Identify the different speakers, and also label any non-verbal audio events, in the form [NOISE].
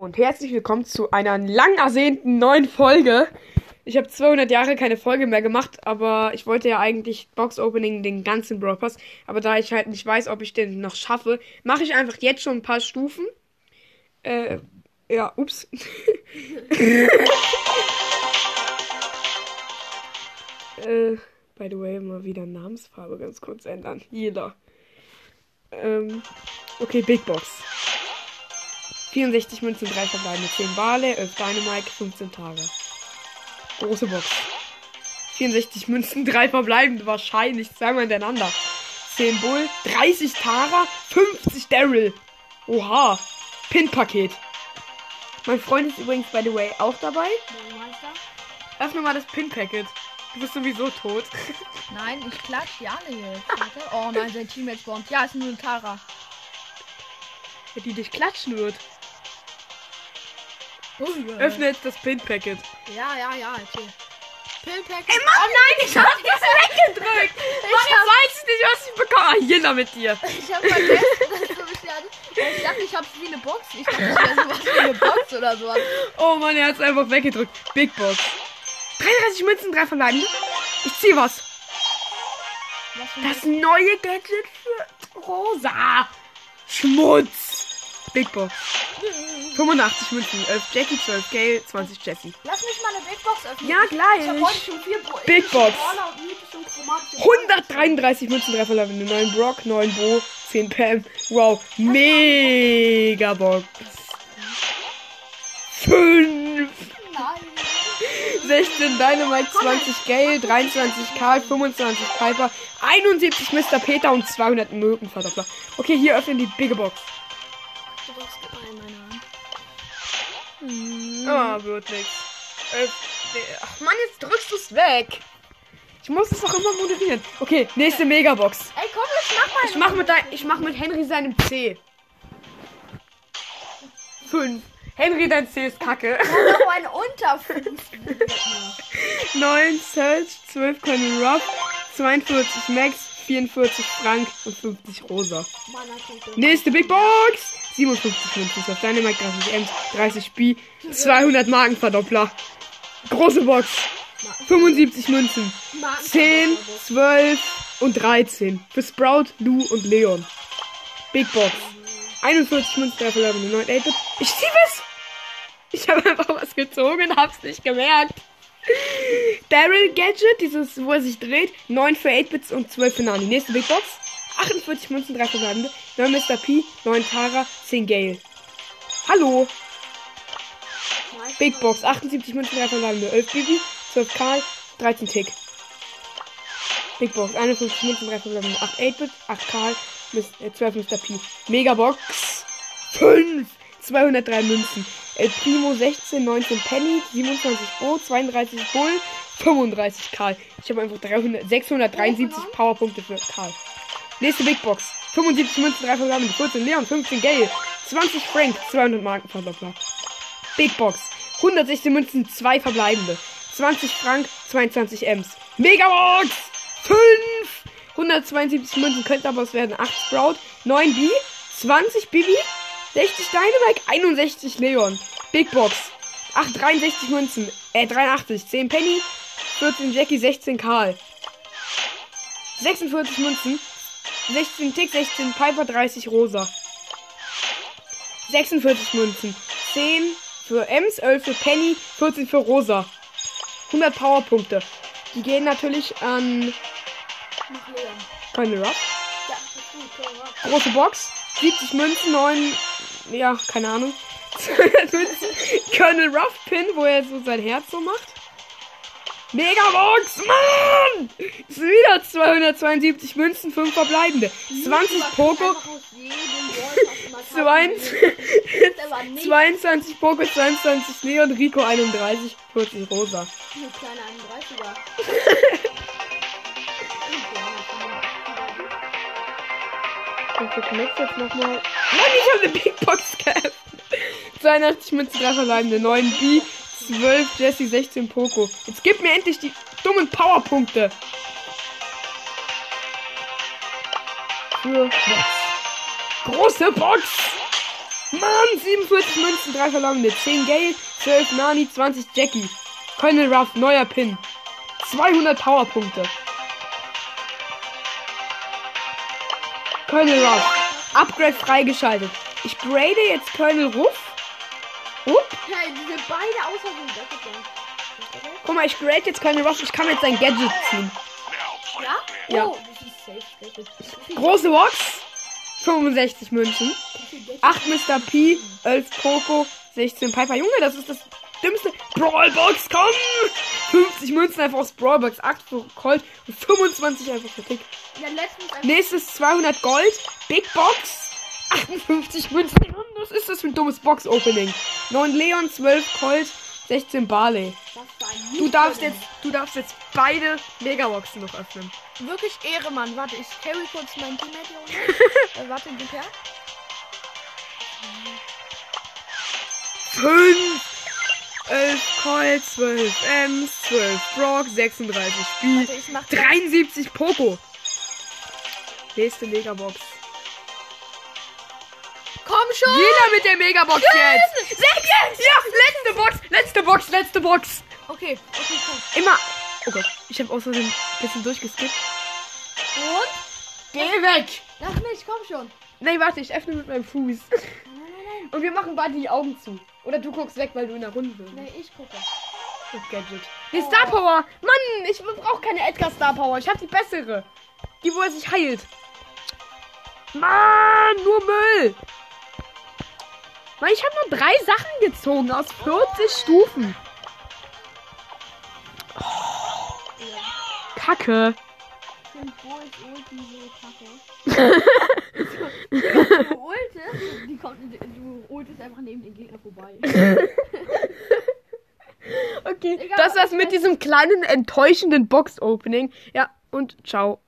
Speaker 1: Und herzlich willkommen zu einer lang ersehnten neuen Folge. Ich habe 200 Jahre keine Folge mehr gemacht, aber ich wollte ja eigentlich Box Opening den ganzen Brawl. Aber da ich halt nicht weiß, ob ich den noch schaffe, mache ich einfach jetzt schon ein paar Stufen. Äh, ja, ups. [LAUGHS] äh, by the way, mal wieder Namensfarbe ganz kurz ändern. Jeder. Ähm, okay, Big Box. 64 Münzen, 3 verbleibende, 10 Wale, 11 Dynamite, 15 Tage. Große Box. 64 Münzen, [LAUGHS] 3 verbleibende, wahrscheinlich zweimal hintereinander. 10 Bull, 30 Tara, 50 Daryl. Oha. Pin-Paket. Mein Freund ist übrigens, by the way, auch dabei. Öffne mal das Pin-Packet. Du bist sowieso tot. [LAUGHS]
Speaker 2: Nein, ich klatsch die alle jetzt. Warte. Oh nein, sein Team jetzt bombt. Ja, ist nur ein Tara.
Speaker 1: Die dich klatschen wird.
Speaker 2: Oh, ja.
Speaker 1: Öffne jetzt das Pin-Packet.
Speaker 2: Ja, ja, ja, okay. Pillpack.
Speaker 1: Ey, Mann, oh nein, ich hab das weggedrückt. Ich
Speaker 2: hab-
Speaker 1: weiß nicht, was ich bekomme. Ah, Jena mit dir.
Speaker 2: Ich hab vergessen, dass du mich ja- Ich dachte, ich hab's wie eine Box. Ich dachte, ich wäre sowas wie eine Box oder sowas.
Speaker 1: Oh Mann, er hat's einfach weggedrückt. Big Box. 33 Münzen, 3 verbleibende. Ich zieh was.
Speaker 2: Was
Speaker 1: Das neue Gadget für Rosa. Schmutz. Big Box. 85 Münzen, 11 Jackie, 12 Gale, 20 Jessie.
Speaker 2: Lass mich mal eine Big Box öffnen.
Speaker 1: Ja, gleich.
Speaker 2: Ich hab heute schon vier Bo
Speaker 1: Big Box.
Speaker 2: Brawler und mythische und chromatische
Speaker 1: 133 Münzen, 3 verbleibende, 9 Brock, 9 Bo, 10 Pam. Wow, mega Box. 5.
Speaker 2: Nein.
Speaker 1: 16 Dynamite, 20 Gale, 23 Karl, 25 Piper, 71 Mr. Peter und 200 Mögenverdoppler. Okay, hier öffnen die Big Box. Ah, wird nix. Äh, ach Mann, jetzt drückst du es weg. Ich muss es doch immer moderieren. Okay, nächste Megabox.
Speaker 2: Ey, komm, jetzt mach mal.
Speaker 1: Ich mach mit, dein, ich mach mit Henry seinem C. 5. Henry, dein C ist kacke.
Speaker 2: noch ein unter 5.
Speaker 1: 9 Search, 12 Colonel Ruff, 42 Max, 44 Frank und 50 Rosa. Nächste Big Box! 57 Münzen auf Dynamite, 30 Ms, 30 B, 200 Markenverdoppler. Große Box. 75 Münzen. 10, 12 und 13. Für Sprout, Lou und Leon. Big Box. 41 Münzen, 3 verbleibende 9 8 -Bit. Ich zieh was! Ich habe einfach was gezogen hab's nicht gemerkt. Daryl Gadget, dieses, wo er sich dreht. 9 für 8-Bits und 12 für Nani. Nächste Big Box. 48 Münzen, 3 verbleibende. 9 Mr. P, 9 Tara, 10 Gale. Hallo. Big Box. 78 Münzen, 3 verbleibende. 11 Bibi, 12 Karl, 13 Tick. Big Box. 51 Münzen, 3 verbleibende. 8 8-Bit, 8 Karl, Mis- äh, 12 Mr. P. Megabox. 5. 203 Münzen. El Primo 16, 19 Penny, 27 Bo, 32 Bull, 35 Karl. Ich habe einfach 300, 673 Powerpunkte für Karl. Nächste Big Box. 75 Münzen, 3 verbleibende, 14 Leon, 15 Gale, 20 Frank, 200 Markenverdoppler. Big Box. 116 Münzen, 2 verbleibende. 20 Frank, 22 Ms. Megabox! 5! 172 Münzen, könnte aber es werden. 8 Sprout, 9 B, 20 Bibi, 60 Dynamite, 61 Leon. Big Box. 8, 63 Münzen, äh, 83, 10 Penny, 14 Jackie, 16 Karl. 46 Münzen, 16 Tick, 16 Piper, 30 Rosa. 46 Münzen, 10 für Ems, 11 für Penny, 14 für Rosa. 100 Powerpunkte. Die gehen natürlich an
Speaker 2: gut, Cora.
Speaker 1: Große Box. 70 Münzen, 9. Ja, keine Ahnung. [LAUGHS] 200 Münzen. Colonel Ruff Pin, wo er so sein Herz so macht. Megabox! Mann! Ist wieder 272 Münzen, 5 verbleibende. 20 Poco,
Speaker 2: Einfach aus jedem Ballpass mal [LAUGHS] kaufen.
Speaker 1: 22,
Speaker 2: aber nicht
Speaker 1: 22 Poco, 22 Leon, Rico 31, 40 Rosa.
Speaker 2: Eine kleine 31er.
Speaker 1: Und für Knex jetzt nochmal. Mann, ich habe eine Big Box geöffnet. [LAUGHS] 82 Münzen, 3 verbleibende, 9 B, 12 Jesse, 16 Poco. Jetzt gib mir endlich die dummen Powerpunkte. Für Box. Große Box. Mann, 47 Münzen, 3 verlorene, 10 Gale, 12 Nani, 20 Jackie. Colonel Ruff, neuer Pin. 200 Powerpunkte. Colonel Ruff, Upgrade freigeschaltet. Ich grade jetzt Colonel Ruff. Up.
Speaker 2: Ja, die sind beide außer ist ja.
Speaker 1: Guck mal, ich grade jetzt Colonel Ruff. Ich kann jetzt sein Gadget ziehen.
Speaker 2: Ja?
Speaker 1: Ja.
Speaker 2: Oh,
Speaker 1: Große Box, 65 Münzen.
Speaker 2: wie viel Geld-
Speaker 1: 8 Mr. P, 11 Poco, 16 Piper. Junge, das ist das dümmste. Brawlbox, komm! 50 Münzen einfach aus Brawlbox, 8 für Colt und 25 einfach für Tick.
Speaker 2: Ja.
Speaker 1: Nächstes 200 Gold, Big Box, 58 Münzen. Was ist das für ein dummes Box-Opening? 9 Leon, 12 Colt, 16 Barley. Du darfst jetzt, du darfst jetzt beide Megaboxen noch öffnen.
Speaker 2: Wirklich Ehre, Mann. Warte, ich carry kurz meinen Teammate [LAUGHS] hier äh, warte, gib her.
Speaker 1: 5, 11 Colt, 12 Ems, 12 Brock, 36 Spiel.
Speaker 2: Warte, ich mach
Speaker 1: 73 Poco. Nächste Megabox.
Speaker 2: Schon!
Speaker 1: Jeder mit der Megabox jetzt. Sechs! Ja, letzte Box, letzte Box, letzte Box.
Speaker 2: Okay, okay, komm.
Speaker 1: Immer. Oh Gott, ich habe außerdem ein bisschen durchgeskippt.
Speaker 2: Und?
Speaker 1: Geh weg.
Speaker 2: Lass mich, komm schon.
Speaker 1: Nein, warte, ich öffne mit meinem Fuß. Und wir machen beide die Augen zu. Oder du guckst weg, weil du in der Runde bist.
Speaker 2: nein. Nee, ich gucke.
Speaker 1: Das Gadget. Die Star Power. Mann, ich brauche keine Edgar Star Power. Ich habe die bessere. Die, wo er sich heilt. Mann, nur Müll. Mann, ich habe nur drei Sachen gezogen aus 40 Stufen.
Speaker 2: So kacke. du ultest, die kommt, du ultest einfach neben den Gegner vorbei.
Speaker 1: Okay,
Speaker 2: Egal,
Speaker 1: das war's mit diesem kleinen enttäuschenden Box-Opening. Ja, und ciao.